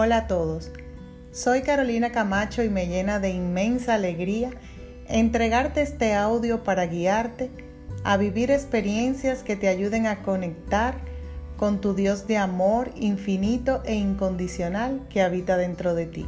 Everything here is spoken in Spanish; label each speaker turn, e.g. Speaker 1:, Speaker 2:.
Speaker 1: Hola a todos, soy Carolina Camacho y me llena de inmensa alegría entregarte este audio para guiarte a vivir experiencias que te ayuden a conectar con tu Dios de amor infinito e incondicional que habita dentro de ti.